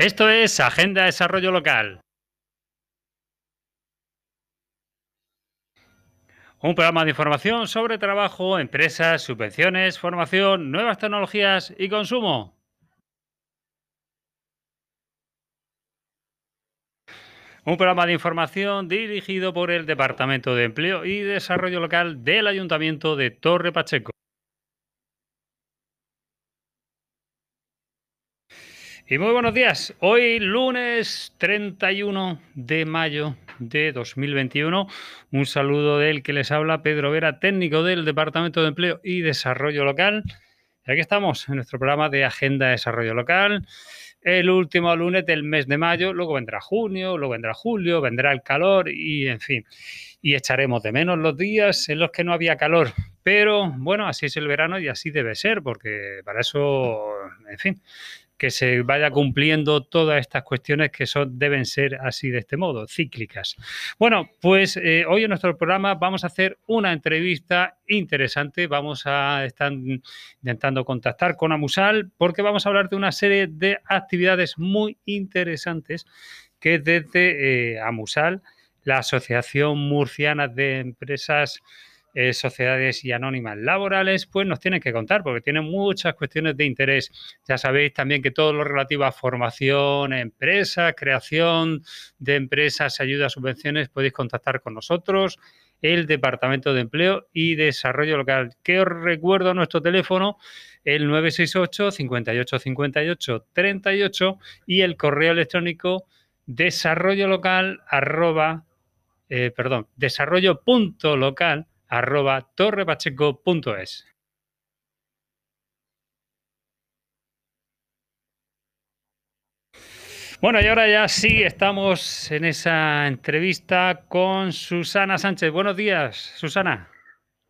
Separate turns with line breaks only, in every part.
Esto es Agenda de Desarrollo Local. Un programa de información sobre trabajo, empresas, subvenciones, formación, nuevas tecnologías y consumo. Un programa de información dirigido por el Departamento de Empleo y Desarrollo Local del Ayuntamiento de Torre Pacheco. Y muy buenos días. Hoy lunes 31 de mayo de 2021. Un saludo del que les habla Pedro Vera, técnico del Departamento de Empleo y Desarrollo Local. Aquí estamos en nuestro programa de Agenda de Desarrollo Local. El último lunes del mes de mayo, luego vendrá junio, luego vendrá julio, vendrá el calor y en fin. Y echaremos de menos los días en los que no había calor. Pero bueno, así es el verano y así debe ser, porque para eso, en fin, que se vaya cumpliendo todas estas cuestiones que son, deben ser así de este modo, cíclicas. Bueno, pues eh, hoy en nuestro programa vamos a hacer una entrevista interesante. Vamos a estar intentando contactar con Amusal porque vamos a hablar de una serie de actividades muy interesantes que desde eh, Amusal, la Asociación Murciana de Empresas eh, sociedades y anónimas laborales, pues nos tienen que contar, porque tienen muchas cuestiones de interés. Ya sabéis también que todo lo relativo a formación, empresas, creación de empresas, ayudas, subvenciones, podéis contactar con nosotros, el Departamento de Empleo y Desarrollo Local. Que os recuerdo nuestro teléfono, el 968 58 58 38 y el correo electrónico desarrollo local arroba, eh, perdón, desarrollo.local arroba torrepacheco.es. Bueno, y ahora ya sí estamos en esa entrevista con Susana Sánchez. Buenos días, Susana.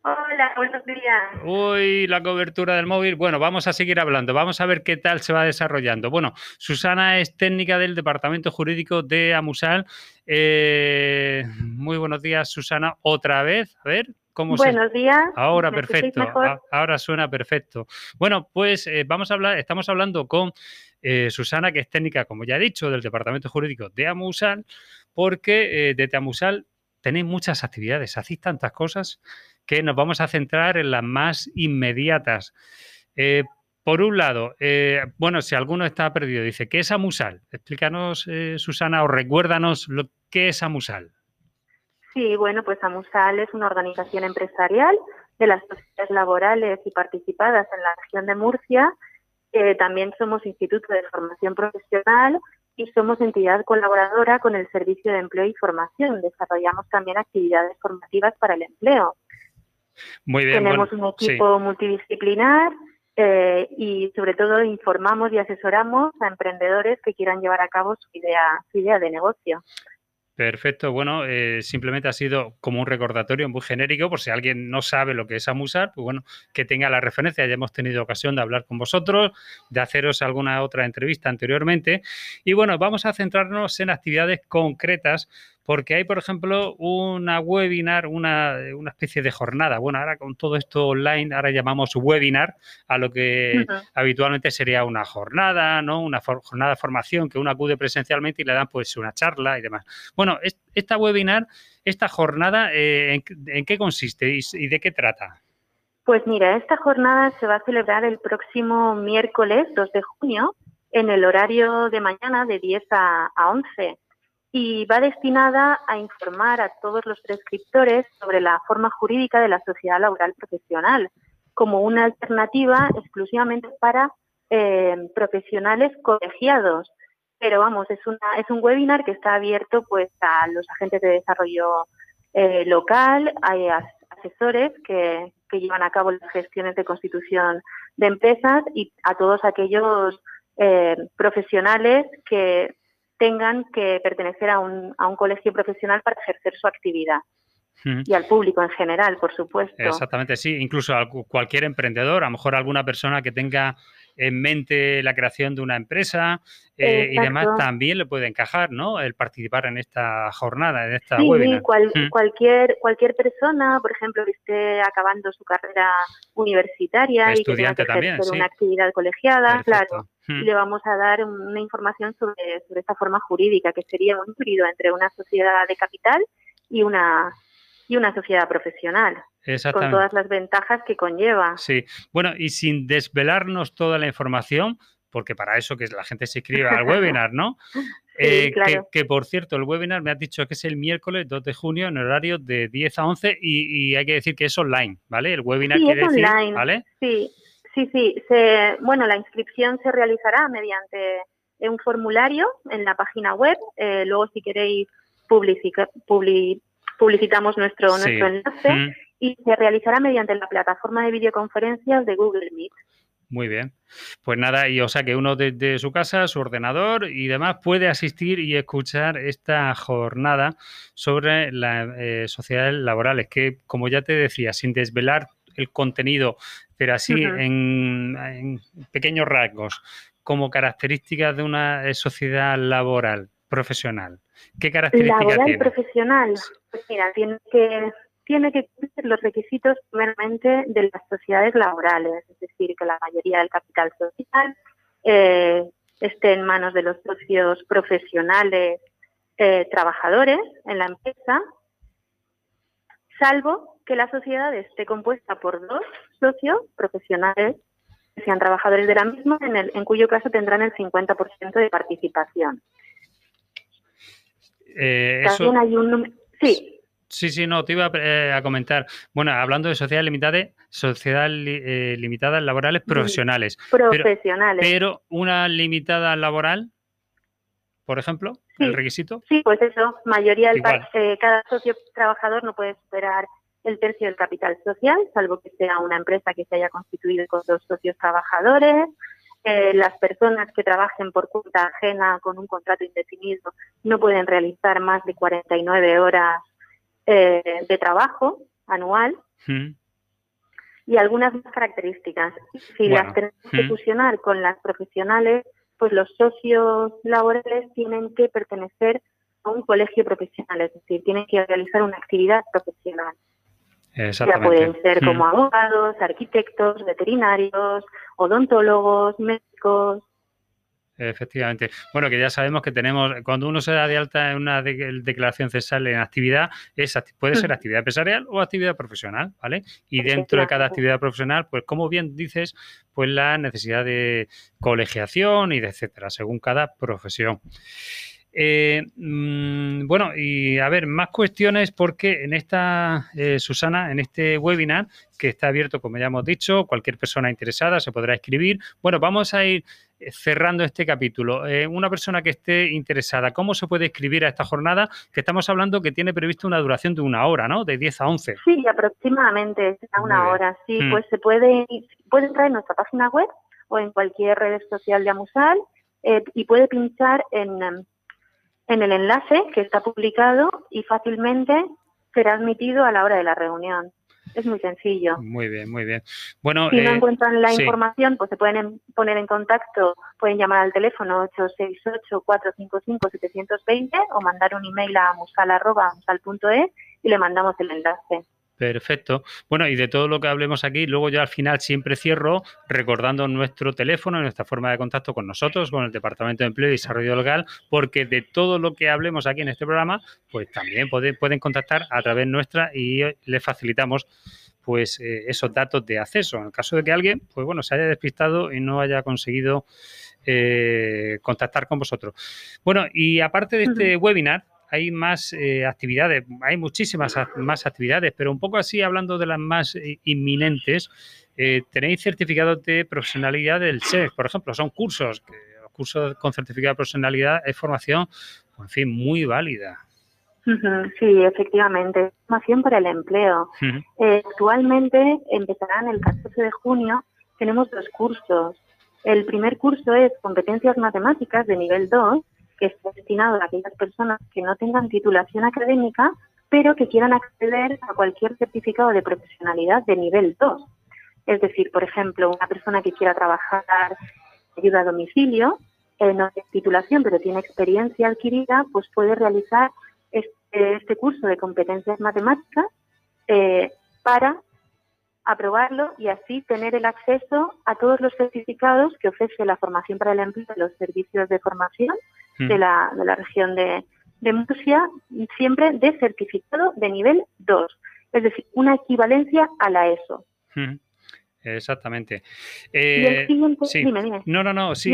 Hola, buenos días.
Uy, la cobertura del móvil. Bueno, vamos a seguir hablando. Vamos a ver qué tal se va desarrollando. Bueno, Susana es técnica del Departamento Jurídico de Amusal. Eh, muy buenos días, Susana. Otra vez. A ver,
Buenos días.
Ahora perfecto, ahora suena perfecto. Bueno, pues eh, vamos a hablar, estamos hablando con eh, Susana, que es técnica, como ya he dicho, del Departamento Jurídico de Amusal, porque eh, desde Amusal tenéis muchas actividades, hacéis tantas cosas que nos vamos a centrar en las más inmediatas. por un lado, bueno, si alguno está perdido, dice, ¿qué es Amusal? Explícanos, Susana, o recuérdanos lo que es Amusal.
Sí, bueno, pues AMUSAL es una organización empresarial de las sociedades laborales y participadas en la región de Murcia. también somos Instituto de Formación Profesional y somos entidad colaboradora con el Servicio de Empleo y Formación. Desarrollamos también actividades formativas para el empleo.
Muy bien.
Tenemos un equipo multidisciplinar eh, y sobre todo informamos y asesoramos a emprendedores que quieran llevar a cabo su idea, su idea de negocio.
Perfecto, bueno, eh, simplemente ha sido como un recordatorio muy genérico, por si alguien no sabe lo que es Amusar, pues bueno, que tenga la referencia. Ya hemos tenido ocasión de hablar con vosotros, de haceros alguna otra entrevista anteriormente. Y bueno, vamos a centrarnos en actividades concretas porque hay, por ejemplo, una webinar, una, especie de jornada. Bueno, ahora con todo esto online, ahora llamamos webinar a lo que habitualmente sería una jornada, ¿no? Una jornada de formación que uno acude presencialmente y le dan pues una charla y demás. Bueno, esta webinar, esta jornada, eh, ¿en, qué consiste y, de qué trata?
Pues mira, esta jornada se va a celebrar el próximo miércoles 2 de junio en el horario de mañana de 10 a, a 11 y va destinada a informar a todos los prescriptores sobre la forma jurídica de la sociedad laboral profesional como una alternativa exclusivamente para eh, profesionales colegiados. Pero vamos, es, una, es un webinar que está abierto pues a los agentes de desarrollo eh, local, hay asesores que, que llevan a cabo las gestiones de constitución de empresas y a todos aquellos eh, profesionales que tengan que pertenecer a un, a un colegio profesional para ejercer su actividad. Y al público en general, por supuesto.
Exactamente, sí. Incluso a cualquier emprendedor, a lo mejor alguna persona que tenga en mente la creación de una empresa eh, y demás, también le puede encajar, ¿no? El participar en esta jornada, en esta
sí,
webinar.
Mm. cualquier, cualquier persona, por ejemplo, que esté acabando su carrera universitaria y que tenga que hacer una actividad colegiada, claro, mm. le vamos a dar una información sobre, sobre esta forma jurídica, que sería un híbrido entre una sociedad de capital y una y una sociedad profesional. Con todas las ventajas que conlleva.
Sí, bueno, y sin desvelarnos toda la información, porque para eso que la gente se inscribe al webinar, ¿no? Eh, que, por cierto, el webinar me has dicho que es el miércoles 2 de junio en horario de 10 a 11 y, hay que decir que es online, ¿vale? El webinar
sí,
quiere
es
decir,
online.
¿vale?
Sí, sí, sí. Se, bueno, la inscripción se realizará mediante un formulario en la página web. Eh, luego, si queréis publicitar publicitamos nuestro, nuestro enlace mm. y se realizará mediante la plataforma de videoconferencias de Google Meet.
Muy bien. Pues nada, y o sea que uno desde su casa, su ordenador y demás puede asistir y escuchar esta jornada sobre las eh, sociedades laborales, que como ya te decía, sin desvelar el contenido, pero así en, pequeños rasgos, como características de una eh, sociedad laboral profesional. ¿Qué características
Laboral profesional. Pues mira, tiene que tiene que cumplir los requisitos primeramente de las sociedades laborales, es decir, que la mayoría del capital social eh, esté en manos de los socios profesionales eh, trabajadores en la empresa, salvo que la sociedad esté compuesta por dos socios profesionales que sean trabajadores de la misma, en, el, en cuyo caso tendrán el 50% de participación.
Eh, También
hay un Sí.
Sí, sí, no, te iba eh, a, comentar. Bueno, hablando de sociedades limitadas, sociedades eh, limitadas laborales profesionales.
Profesionales.
Pero, una limitada laboral, por ejemplo, el requisito.
Sí, pues eso, mayoría del eh, cada socio trabajador no puede superar el tercio del capital social, salvo que sea una empresa que se haya constituido con dos socios trabajadores. Las personas que trabajen por cuenta ajena con un contrato indefinido no pueden realizar más de 49 horas eh, de trabajo anual hmm. y algunas más características. Si las tenemos que hmm. fusionar con las profesionales, pues los socios laborales tienen que pertenecer a un colegio profesional, es decir, tienen que realizar una actividad profesional. Ya pueden ser como abogados, arquitectos, veterinarios, odontólogos, médicos,
Efectivamente. Bueno, que ya sabemos que tenemos, cuando uno se da de alta en una declaración cesal en actividad, es, puede ser actividad empresarial o actividad profesional, ¿vale? Y dentro de cada actividad profesional, pues como bien dices, pues la necesidad de colegiación y de etcétera, según cada profesión. Eh, mm, bueno, y a ver, más cuestiones porque en esta, eh, Susana, en este webinar que está abierto, como ya hemos dicho, cualquier persona interesada se podrá escribir. Bueno, vamos a ir eh, cerrando este capítulo. una persona que esté interesada, ¿cómo se puede escribir a esta jornada? Que estamos hablando que tiene previsto una duración de una hora, ¿no? De 10 a 11.
Sí, aproximadamente, a una hora. Sí, mm. pues se puede, puede entrar en nuestra página web o en cualquier red social de Amusal y puede pinchar en em, en el enlace que está publicado y fácilmente será admitido a la hora de la reunión. Es muy sencillo.
Muy bien, muy bien. Bueno,
si no eh, encuentran la información, pues se pueden poner en contacto, pueden llamar al teléfono 868-455-720 o mandar un email a musal.musal.es y le mandamos el enlace.
Perfecto. Bueno, y de todo lo que hablemos aquí, luego yo al final siempre cierro recordando nuestro teléfono, nuestra forma de contacto con nosotros, con el Departamento de Empleo y Desarrollo Legal, porque de todo lo que hablemos aquí en este programa, pues también pueden contactar a través nuestra y les facilitamos pues eh, esos datos de acceso. En el caso de que alguien, pues bueno, se haya despistado y no haya conseguido eh, contactar con vosotros. Bueno, y aparte de este webinar, hay más eh, actividades, hay muchísimas más actividades, pero un poco así hablando de las más eh, inminentes, eh, tenéis certificados de profesionalidad del SEC, por ejemplo, son cursos, que los cursos con certificado de profesionalidad es formación, en fin, muy válida.
Sí, efectivamente, formación para el empleo. actualmente empezarán el 14 de junio, tenemos dos cursos. El primer curso es competencias matemáticas de nivel 2 está destinado a aquellas personas que no tengan titulación académica, pero que quieran acceder a cualquier certificado de profesionalidad de nivel 2. Es decir, por ejemplo, una persona que quiera trabajar ayuda a domicilio, eh, no tiene titulación, pero tiene experiencia adquirida, pues puede realizar este, este curso de competencias matemáticas eh, para aprobarlo y así tener el acceso a todos los certificados que ofrece la formación para el empleo de los servicios de formación mm. de, la, de la región de, de Murcia, siempre de certificado de nivel 2, es decir, una equivalencia a la ESO.
Mm. Exactamente. Eh, no, no, no, sí,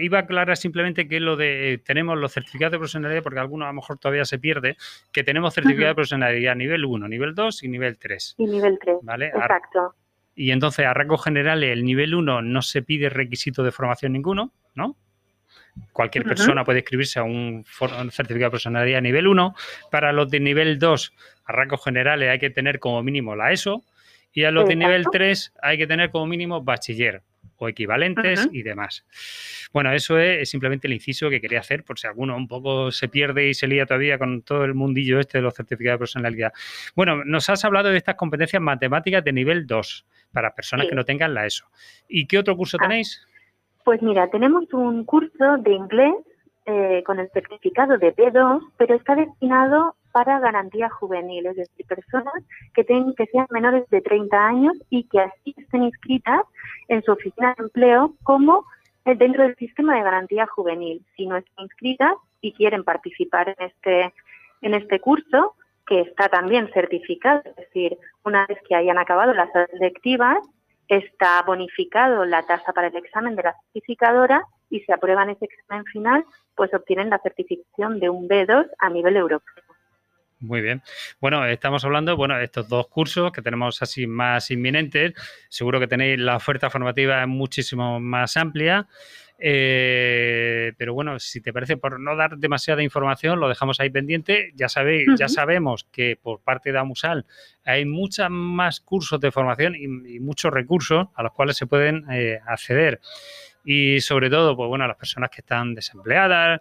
iba a aclarar simplemente que lo de tenemos los certificados de profesionalidad, porque algunos a lo mejor todavía se pierde, que tenemos certificado de profesionalidad nivel 1, nivel 2 y nivel 3.
Y nivel 3. ¿Vale? Exacto.
Y entonces, a rasgos generales, el nivel 1 no se pide requisito de formación ninguno, ¿no? Cualquier persona puede inscribirse a un, un, certificado de profesionalidad nivel 1. Para los de nivel 2, a rasgos generales, hay que tener como mínimo la ESO y a los de nivel 3 hay que tener como mínimo bachiller o equivalentes y demás. Bueno, eso es, simplemente el inciso que quería hacer por si alguno un poco se pierde y se lía todavía con todo el mundillo este de los certificados de personalidad. Bueno, nos has hablado de estas competencias matemáticas de nivel 2 para personas que no tengan la ESO. ¿Y qué otro curso ah. tenéis?
Pues mira, tenemos un curso de inglés eh, con el certificado de B2, pero está destinado para garantía juvenil, es decir, personas que, tengan, que sean menores de 30 años y que así estén inscritas en su oficina de empleo como dentro del sistema de garantía juvenil. Si no están inscritas y quieren participar en este, en este curso, que está también certificado, es decir, una vez que hayan acabado las selectivas, está bonificado la tasa para el examen de la certificadora y si aprueban ese examen final, pues obtienen la certificación de un B2 a nivel europeo.
Muy bien. Bueno, estamos hablando, bueno, de estos dos cursos que tenemos así más inminentes. Seguro que tenéis la oferta formativa muchísimo más amplia. Eh, pero bueno, si te parece, por no dar demasiada información, lo dejamos ahí pendiente. Ya sabéis, ya sabemos que por parte de Amusal hay muchos más cursos de formación y, muchos recursos a los cuales se pueden eh, acceder. Y sobre todo, pues bueno, a las personas que están desempleadas,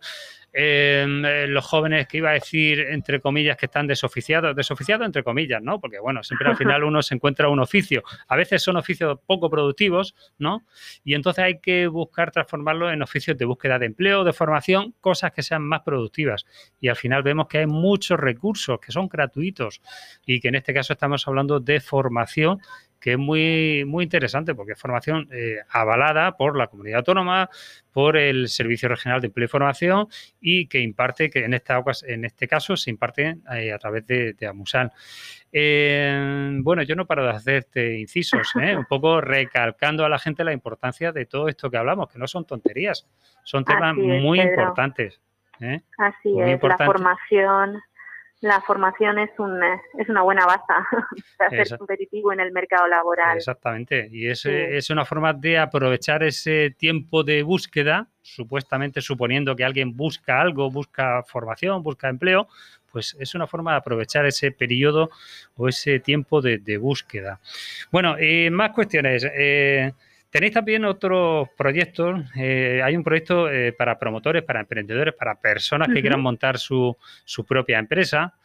Em, eh, los jóvenes que iba a decir, entre comillas, que están desoficiados, desoficiados entre comillas, ¿no? Porque, bueno, siempre al final uno se encuentra un oficio. A veces son oficios poco productivos, ¿no? Y entonces hay que buscar transformarlo en oficios de búsqueda de empleo, de formación, cosas que sean más productivas. Y al final vemos que hay muchos recursos que son gratuitos y que en este caso estamos hablando de formación que es muy, muy interesante porque es formación eh, avalada por la comunidad autónoma, por el Servicio Regional de Empleo y Formación y que imparte, que en, esta, en este caso se imparte eh, a través de, de Amusal. Eh, bueno, yo no paro de hacerte incisos, un poco recalcando a la gente la importancia de todo esto que hablamos, que no son tonterías, son temas muy importantes.
Así es, la formación la formación es, un, es una buena base para ser competitivo en el mercado laboral.
Exactamente, y es, es, una forma de aprovechar ese tiempo de búsqueda, supuestamente suponiendo que alguien busca algo, busca formación, busca empleo, pues es una forma de aprovechar ese periodo o ese tiempo de, búsqueda. Bueno, eh, más cuestiones. Eh, Tenéis también otros proyectos. Eh, hay un proyecto eh, para promotores, para emprendedores, para personas que quieran montar su, propia empresa.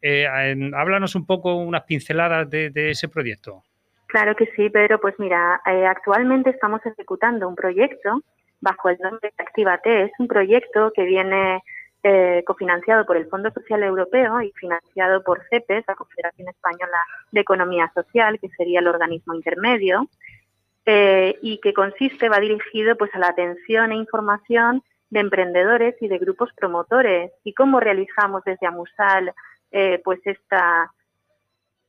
Eh, háblanos un poco, unas pinceladas de, ese proyecto.
Claro que sí, Pedro. Pues mira, actualmente estamos ejecutando un proyecto bajo el nombre de Activate. Es un proyecto que viene cofinanciado por el Fondo Social Europeo y financiado por CEPES, la Confederación Española de Economía Social, que sería el organismo intermedio. Eh, y que consiste, va dirigido pues a la atención e información de emprendedores y de grupos promotores. ¿Y cómo realizamos desde Amusal eh, pues esta,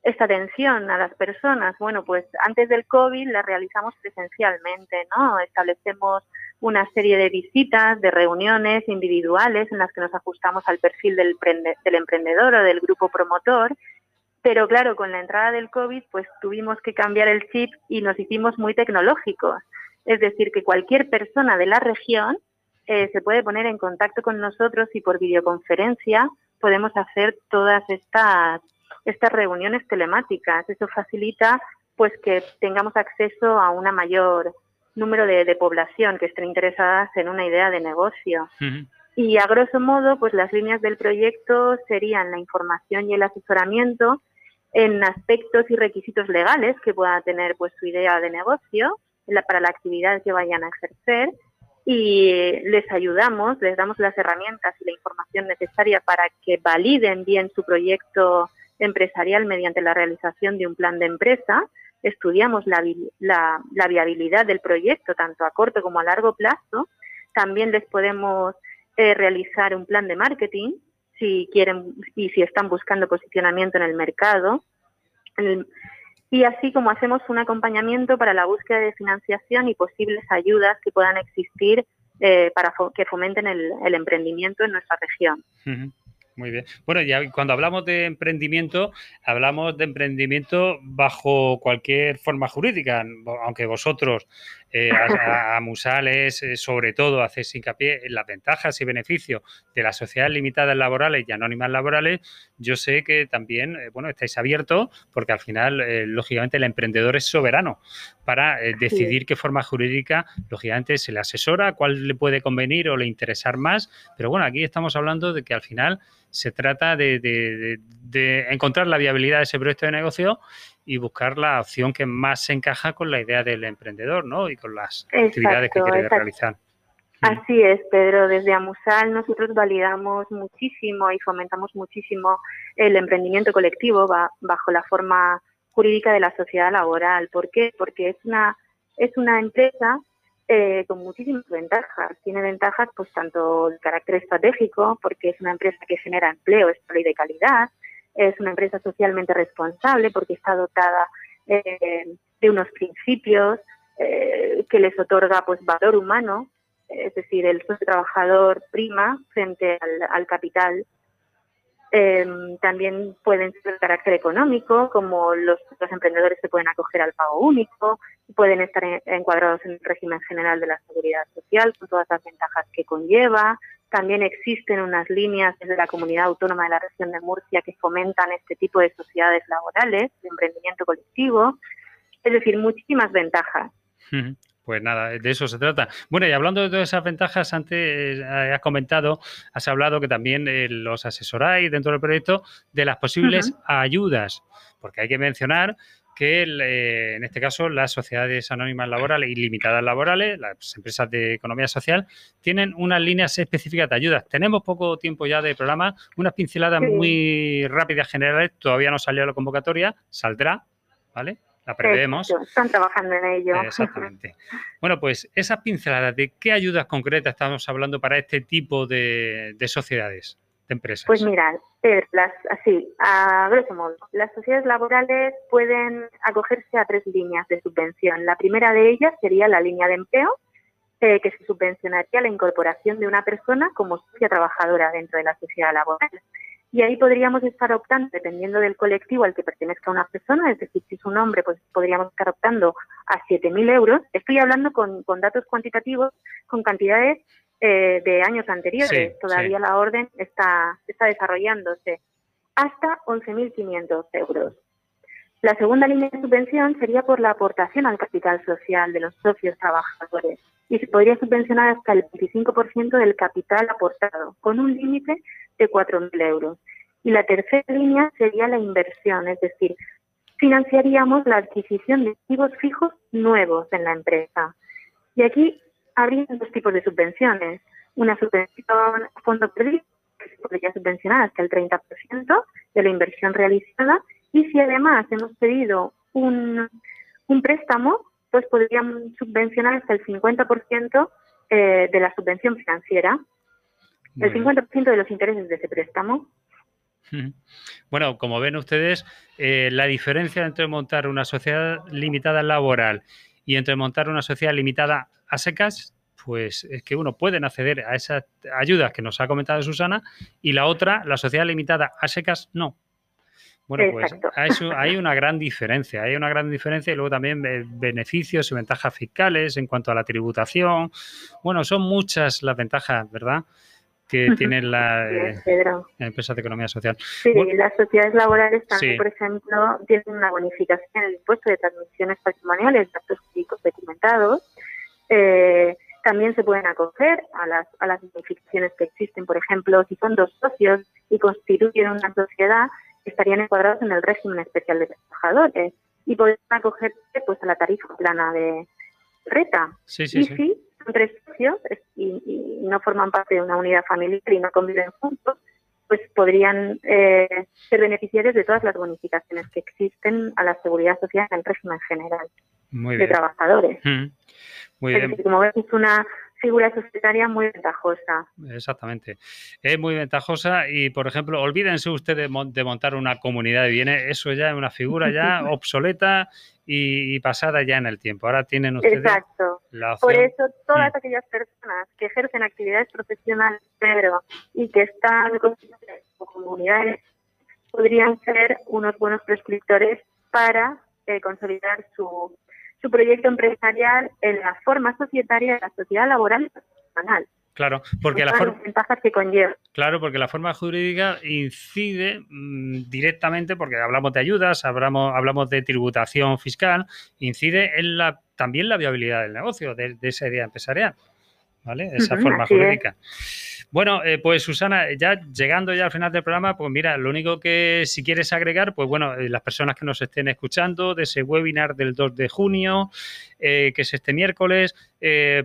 esta atención a las personas? Bueno, pues antes del COVID la realizamos presencialmente, ¿no? Establecemos una serie de visitas, de reuniones individuales en las que nos ajustamos al perfil del, del emprendedor o del grupo promotor pero claro, con la entrada del COVID, pues tuvimos que cambiar el chip y nos hicimos muy tecnológicos. Es decir, que cualquier persona de la región eh, se puede poner en contacto con nosotros y por videoconferencia podemos hacer todas estas, estas reuniones telemáticas. Eso facilita pues que tengamos acceso a una mayor número de, población que estén interesadas en una idea de negocio. Y a grosso modo, pues las líneas del proyecto serían la información y el asesoramiento en aspectos y requisitos legales que pueda tener pues su idea de negocio para la actividad que vayan a ejercer y les ayudamos, les damos las herramientas y la información necesaria para que validen bien su proyecto empresarial mediante la realización de un plan de empresa. Estudiamos la, viabilidad del proyecto tanto a corto como a largo plazo. También les podemos eh, realizar un plan de marketing si quieren y si están buscando posicionamiento en el mercado. y así como hacemos un acompañamiento para la búsqueda de financiación y posibles ayudas que puedan existir eh, para que fomenten el, emprendimiento en nuestra región.
Muy bien. Bueno, ya cuando hablamos de emprendimiento, hablamos de emprendimiento bajo cualquier forma jurídica, aunque vosotros eh, a, Musales, eh, sobre todo, hacéis hincapié en las ventajas y beneficios de las sociedades limitadas laborales y anónimas laborales. Yo sé que también, eh, bueno, estáis abiertos porque al final, lógicamente, el emprendedor es soberano para decidir qué forma jurídica, lógicamente, se le asesora, cuál le puede convenir o le interesar más. Pero bueno, aquí estamos hablando de que al final se trata de encontrar la viabilidad de ese proyecto de negocio y buscar la opción que más se encaja con la idea del emprendedor, ¿no? Y con las actividades que quiere realizar.
Así es, Pedro. Desde Amusal nosotros validamos muchísimo y fomentamos muchísimo el emprendimiento colectivo bajo la forma jurídica de la sociedad laboral. ¿Por qué? Porque es una es una empresa eh, con muchísimas ventajas. Tiene ventajas, pues tanto de carácter estratégico, porque es una empresa que genera empleo estable y de calidad, es una empresa socialmente responsable porque está dotada eh, de unos principios eh, que les otorga pues valor humano, es decir, el trabajador prima frente al, capital. Em, también pueden ser de carácter económico, como los, emprendedores se pueden acoger al pago único, pueden estar encuadrados en el régimen general de la seguridad social, con todas las ventajas que conlleva, también existen unas líneas desde la comunidad autónoma de la región de Murcia que fomentan este tipo de sociedades laborales, de emprendimiento colectivo. Es decir, muchísimas ventajas.
Pues nada, de eso se trata. Bueno, y hablando de todas esas ventajas, antes eh, has comentado, has hablado que también eh, los asesoráis dentro del proyecto de las posibles ayudas, porque hay que mencionar que eh, en este caso las sociedades anónimas laborales y limitadas laborales, las empresas de economía social, tienen unas líneas específicas de ayudas. Tenemos poco tiempo ya de programa, unas pinceladas muy rápidas generales, todavía no salió la convocatoria, saldrá, ¿vale? La prevemos.
están trabajando en ello.
Exactamente. Bueno, pues esas pinceladas, ¿de qué ayudas concretas estamos hablando para este tipo de sociedades? empresas?
Pues mira, las, así, a grosso modo, las sociedades laborales pueden acogerse a tres líneas de subvención. La primera de ellas sería la línea de empleo, eh, que se subvencionaría la incorporación de una persona como socia trabajadora dentro de la sociedad laboral. Y ahí podríamos estar optando, dependiendo del colectivo al que pertenezca una persona, es decir, si es un hombre, pues podríamos estar optando a 7.000 euros. Estoy hablando con, con datos cuantitativos, con cantidades eh, de años anteriores. Todavía la orden está, está desarrollándose hasta 11.500 euros. La segunda línea de subvención sería por la aportación al capital social de los socios trabajadores y se podría subvencionar hasta el 25% del capital aportado, con un límite de 4.000 euros. Y la tercera línea sería la inversión, es decir, financiaríamos la adquisición de activos fijos nuevos en la empresa. Y aquí habría dos tipos de subvenciones. Una subvención a fondo perdido, que se podría subvencionar hasta el 30% de la inversión realizada, y si además hemos pedido un, un préstamo, pues podríamos subvencionar hasta el 50% eh, de la subvención financiera, el 50% de los intereses de ese préstamo.
Bueno, como ven ustedes, eh, la diferencia entre montar una sociedad limitada laboral y entre montar una sociedad limitada a secas, pues es que uno pueden acceder a esas ayudas que nos ha comentado Susana y la otra, la sociedad limitada a secas, no. Bueno, pues hay una gran diferencia, hay una gran diferencia y luego también beneficios y ventajas fiscales en cuanto a la tributación. Bueno, son muchas las ventajas, ¿verdad? Que tienen las eh, empresas de economía social.
Sí, las sociedades laborales también, por ejemplo, tienen una bonificación en el impuesto de transmisiones patrimoniales, datos jurídicos documentados, eh, también se pueden acoger a las, a las bonificaciones que existen. Por ejemplo, si son dos socios y constituyen una sociedad, estarían encuadrados en el régimen especial de trabajadores y podrían acogerse pues, a la tarifa plana de reta.
Sí, sí,
y
sí.
si son tres socios y, y no forman parte de una unidad familiar y no conviven juntos, pues podrían eh, ser beneficiarios de todas las bonificaciones que existen a la seguridad social en el régimen general
Muy
de
bien.
trabajadores.
Mm, Muy
Es
bien.
decir, como ves, es una figura societaria muy ventajosa.
Exactamente. Es muy ventajosa y, por ejemplo, olvídense ustedes de, mon- de montar una comunidad de bienes. Eso ya es una figura ya obsoleta y, y pasada ya en el tiempo. Ahora tienen ustedes
Exacto.
la
Por
opción.
eso, todas
Mm.
aquellas personas que ejercen actividades profesionales, Pedro, y que están constituidas comunidades, podrían ser unos buenos prescriptores para eh, consolidar su, su proyecto empresarial en la forma societaria de la sociedad laboral y personal.
Claro, porque la forma.
las ventajas que conlleva.
Claro, porque la forma jurídica incide mm, directamente, porque hablamos de ayudas, hablamos, hablamos de tributación fiscal, incide en la también la viabilidad del negocio, de, de esa idea empresarial. ¿Vale? Esa forma
es.
Bueno, eh, pues Susana, ya llegando ya al final del programa, pues mira, lo único que si quieres agregar, pues bueno, eh, las personas que nos estén escuchando de ese webinar del 2 de junio, eh, que es este miércoles,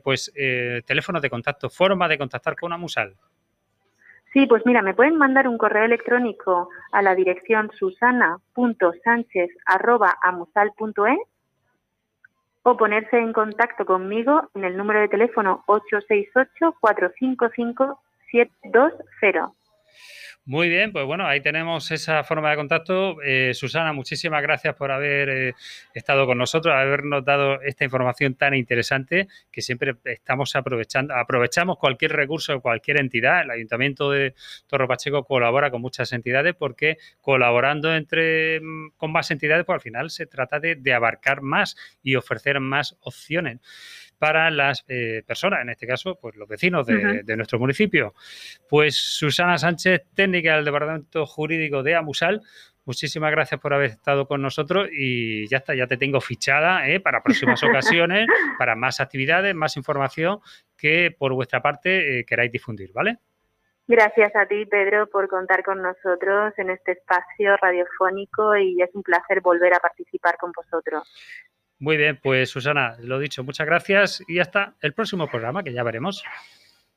pues teléfonos de contacto, forma de contactar con Amusal.
Sí, pues mira, me pueden mandar un correo electrónico a la dirección susana.sánchez.amusal.es o ponerse en contacto conmigo en el número de teléfono 868-455-720.
Muy bien, pues bueno, ahí tenemos esa forma de contacto. Eh, Susana, muchísimas gracias por haber eh, estado con nosotros, habernos dado esta información tan interesante que siempre estamos aprovechando. Aprovechamos cualquier recurso, cualquier entidad. El Ayuntamiento de Torre Pacheco colabora con muchas entidades porque colaborando entre mm, con más entidades, pues al final se trata de, de abarcar más y ofrecer más opciones para las eh, personas, en este caso, pues los vecinos de, nuestro municipio. Pues Susana Sánchez, técnica del Departamento Jurídico de Amusal, muchísimas gracias por haber estado con nosotros y ya está, ya te tengo fichada ¿eh? para próximas ocasiones, para más actividades, más información que por vuestra parte eh, queráis difundir, ¿vale?
Gracias a ti, Pedro, por contar con nosotros en este espacio radiofónico y es un placer volver a participar con vosotros.
Muy bien, pues Susana, lo dicho, muchas gracias y hasta el próximo programa que ya veremos.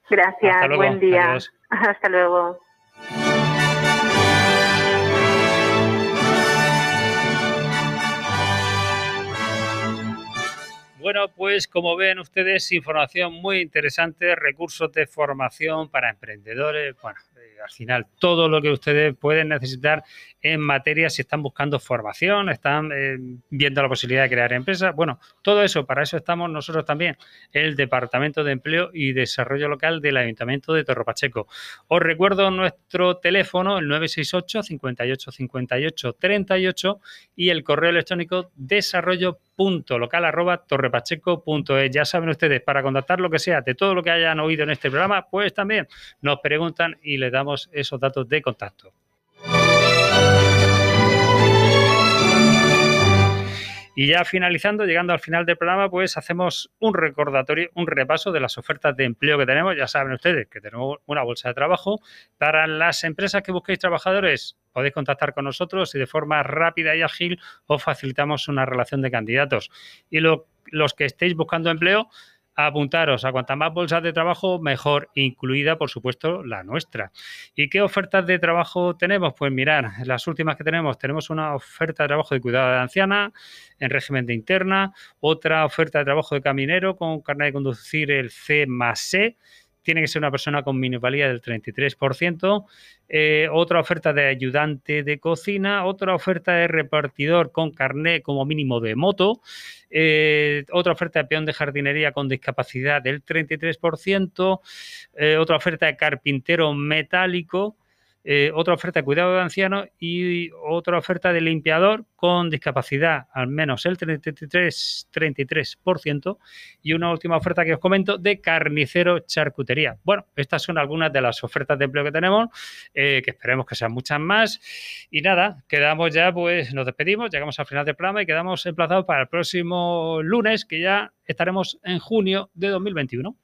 Gracias,
Hasta luego,
buen día.
adiós.
Hasta luego.
Bueno, pues como ven ustedes, información muy interesante, recursos de formación para emprendedores, bueno, al final todo lo que ustedes pueden necesitar en materia si están buscando formación, están eh, viendo la posibilidad de crear empresas, bueno, todo eso, para eso estamos nosotros también, el Departamento de Empleo y Desarrollo Local del Ayuntamiento de Torre Pacheco. Os recuerdo nuestro teléfono, el 968 58 58 38 y el correo electrónico arroba torrepacheco.es. Ya saben ustedes, para contactar lo que sea de todo lo que hayan oído en este programa, pues también nos preguntan y les damos esos datos de contacto. Y ya finalizando, llegando al final del programa, pues hacemos un recordatorio, un repaso de las ofertas de empleo que tenemos. Ya saben ustedes que tenemos una bolsa de trabajo. Para las empresas que busquéis trabajadores, podéis contactar con nosotros y de forma rápida y ágil os facilitamos una relación de candidatos. Y lo- los que estéis buscando empleo, apuntaros a cuantas más bolsas de trabajo, mejor, incluida, por supuesto, la nuestra. ¿Y qué ofertas de trabajo tenemos? Pues mirar, las últimas que tenemos, tenemos una oferta de trabajo de cuidado de anciana en régimen de interna, otra oferta de trabajo de caminero con carnet de conducir el C más E, tiene que ser una persona con minusvalía del 33%, eh, otra oferta de ayudante de cocina, otra oferta de repartidor con carnet como mínimo de moto, eh, otra oferta de peón de jardinería con discapacidad del 33%, eh, otra oferta de carpintero metálico, eh, otra oferta de cuidado de ancianos y otra oferta de limpiador con discapacidad al menos el 33, 33% y una última oferta que os comento de carnicero charcutería. Bueno, estas son algunas de las ofertas de empleo que tenemos, eh, que esperemos que sean muchas más. Y nada, quedamos ya, pues nos despedimos, llegamos al final del programa y quedamos emplazados para el próximo lunes, que ya estaremos en junio de 2021.